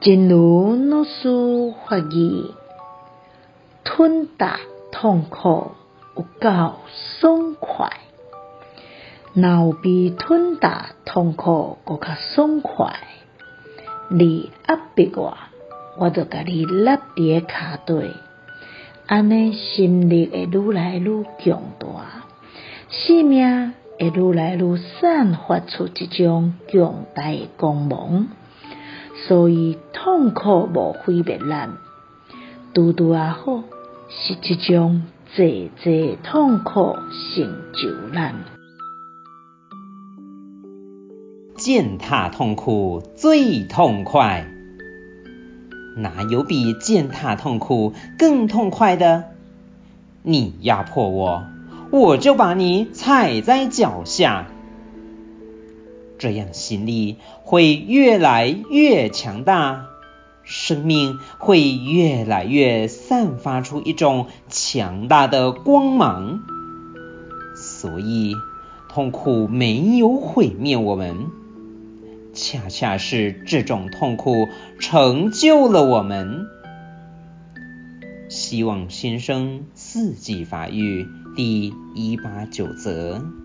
真如老师法语，吞大痛苦有够爽快，哪有比吞大痛苦搁较爽快？你压迫我，我就甲你立伫诶骹底，安尼心力会愈来愈强大，生命会愈来愈散发出一种强大诶光芒。所以痛苦无毁灭咱，拄拄啊好，是这种济济痛苦成就咱。践踏痛苦最痛快，哪有比践踏痛苦更痛快的？你压迫我，我就把你踩在脚下。这样心力会越来越强大，生命会越来越散发出一种强大的光芒。所以，痛苦没有毁灭我们，恰恰是这种痛苦成就了我们。希望新生四季法语第一八九则。